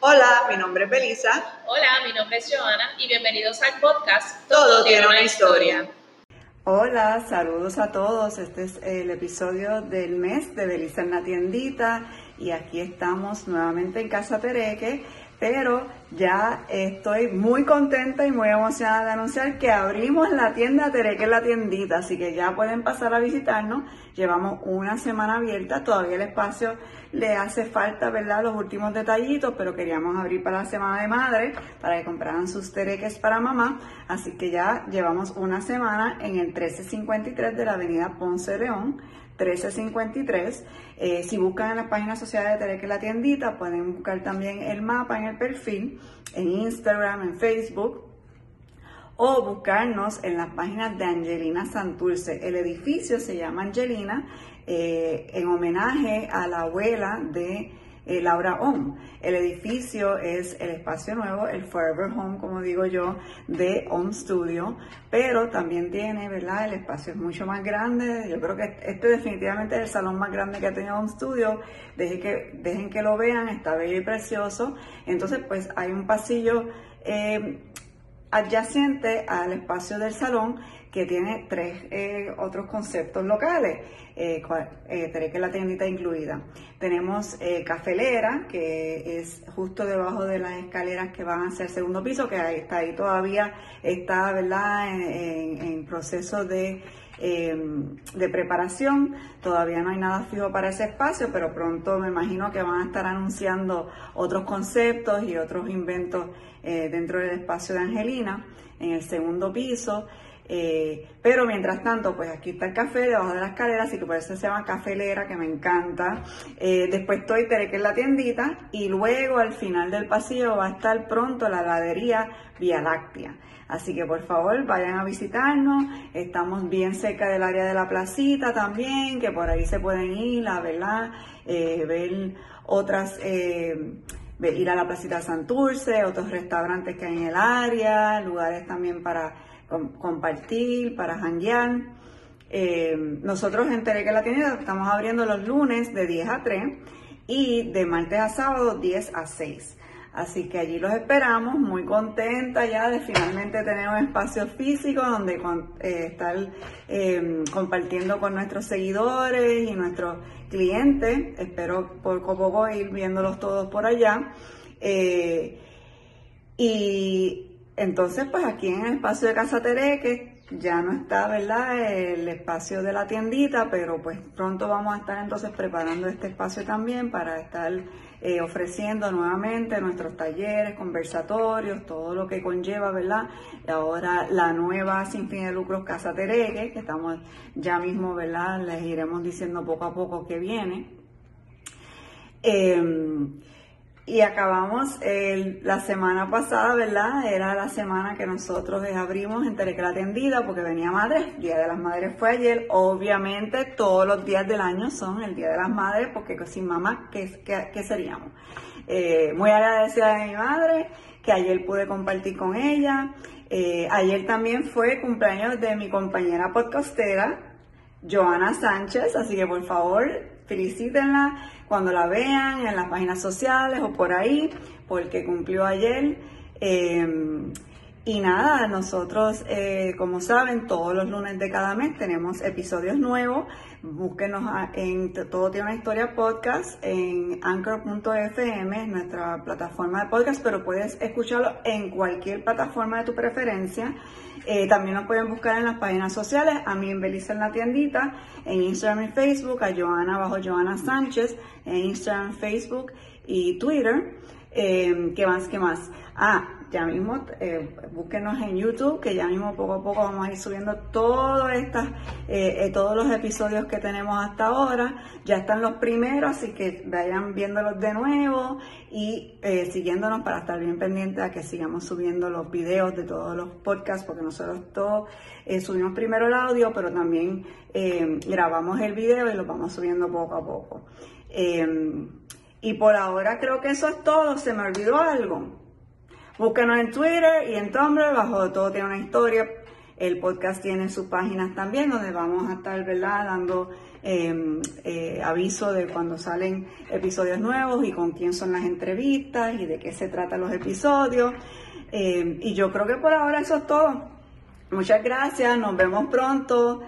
Hola, mi nombre es Belisa. Hola, mi nombre es Joana y bienvenidos al podcast Todo, tiene una historia. Hola, saludos a todos. Este es el episodio del mes de Belisa en la tiendita y aquí estamos nuevamente en Casa Tereque pero ya estoy muy contenta y muy emocionada de anunciar que abrimos la tienda Tereque la tiendita, así que ya pueden pasar a visitarnos. Llevamos una semana abierta, todavía el espacio le hace falta, ¿verdad? Los últimos detallitos, pero queríamos abrir para la Semana de Madre, para que compraran sus tereques para mamá, así que ya llevamos una semana en el 1353 de la avenida Ponce León 1353. Eh, si buscan en la página social de Tereque la tiendita, pueden buscar también el mapa en el perfil, en Instagram, en Facebook, o buscarnos en las páginas de Angelina Santurce. El edificio se llama Angelina eh, en homenaje a la abuela de eh, Laura Home. El edificio es el espacio nuevo, el Forever Home, como digo yo, de Home Studio, pero también tiene, ¿verdad? El espacio es mucho más grande. Yo creo que este definitivamente es el salón más grande que ha tenido Home Studio. Dejen que, dejen que lo vean, está bello y precioso. Entonces, pues hay un pasillo eh, adyacente al espacio del salón que tiene tres eh, otros conceptos locales, eh, eh que la tiendita incluida. Tenemos eh, Cafelera, que es justo debajo de las escaleras que van hacia el segundo piso, que ahí está ahí todavía, está ¿verdad? En, proceso de, em, de preparación. Todavía no hay nada fijo para ese espacio, pero pronto me imagino que van a estar anunciando otros conceptos y otros inventos dentro del espacio de Angelina, en el segundo piso. Eh, pero mientras tanto, pues aquí está el café debajo de la escalera, así que por eso se llama cafelera, que me encanta. Eh, después estoy Tere, que es la tiendita, y luego al final del pasillo va a estar pronto la heladería Vía Láctea. Así que por favor vayan a visitarnos. Estamos bien cerca del área de la placita también, que por ahí se pueden ir a ¿verdad? Eh, ver otras ir a la placita Santurce, otros restaurantes que hay en el área, lugares también para compartir, para janguear. Eh, nosotros en Tereque La Tienda estamos abriendo los lunes de 10 a 3 y de martes a sábado 10 a 6. Así que allí los esperamos, muy contenta ya de finalmente tener un espacio físico donde eh, estar em, compartiendo con nuestros seguidores y nuestros clientes. Espero poco a poco ir viéndolos todos por allá. Eh, y entonces, pues aquí en el espacio de Casa Tereque ya no está, ¿verdad? El espacio de la tiendita, pero pues pronto vamos a estar entonces preparando este espacio también para estar eh, ofreciendo nuevamente nuestros talleres, conversatorios, todo lo que conlleva, ¿verdad? Ahora la nueva sin fin de lucros Casa Tereque, que estamos ya mismo, ¿verdad? Les iremos diciendo poco a poco que viene. Em, y acabamos la semana pasada, ¿verdad? Era la semana que nosotros abrimos en Telecra Atendida porque venía madre. Día de las Madres fue ayer. Obviamente todos los días del año son el Día de las Madres porque sin mamá, ¿qué, qué, seríamos? Eh, muy agradecida de mi madre que ayer pude compartir con ella. Eh, ayer también fue cumpleaños de mi compañera podcastera, Joana Sánchez, así que por favor felicítenla cuando la vean en las páginas sociales o por ahí, porque cumplió ayer. Em, y nada, nosotros, eh, como saben, todos los lunes de cada mes tenemos episodios nuevos. Búsquenos en Todo Tiene una Historia Podcast en anchor.fm, nuestra plataforma de podcast, pero puedes escucharlo en cualquier plataforma de tu preferencia. Eh, también nos pueden buscar en las páginas sociales, a mí en Belisa en la tiendita, en Instagram y Facebook, a Joana bajo Joana Sánchez, en Instagram, Facebook y Twitter. Eh, ¿Qué más? ¿Qué más? Ah, ya mismo eh, búsquenos en YouTube, que ya mismo poco a poco vamos a ir subiendo todos estas, eh, eh, todos los episodios que tenemos hasta ahora. Ya están los primeros, así que vayan viéndolos de nuevo y eh, siguiéndonos para estar bien pendientes a que sigamos subiendo los videos de todos los podcasts, porque nosotros todos subimos primero el audio, pero también grabamos el video y lo vamos subiendo poco a poco. Y por ahora creo que eso es todo. ¿Se me olvidó algo? Búsquenos en Twitter y en Tumblr, bajo todo tiene una historia. El podcast tiene sus páginas también donde vamos a estar, ¿verdad? Dando em, eh, aviso de cuando salen episodios nuevos y con quién son las entrevistas y de qué se tratan los episodios. Em, y yo creo que por ahora eso es todo. Muchas gracias, nos vemos pronto.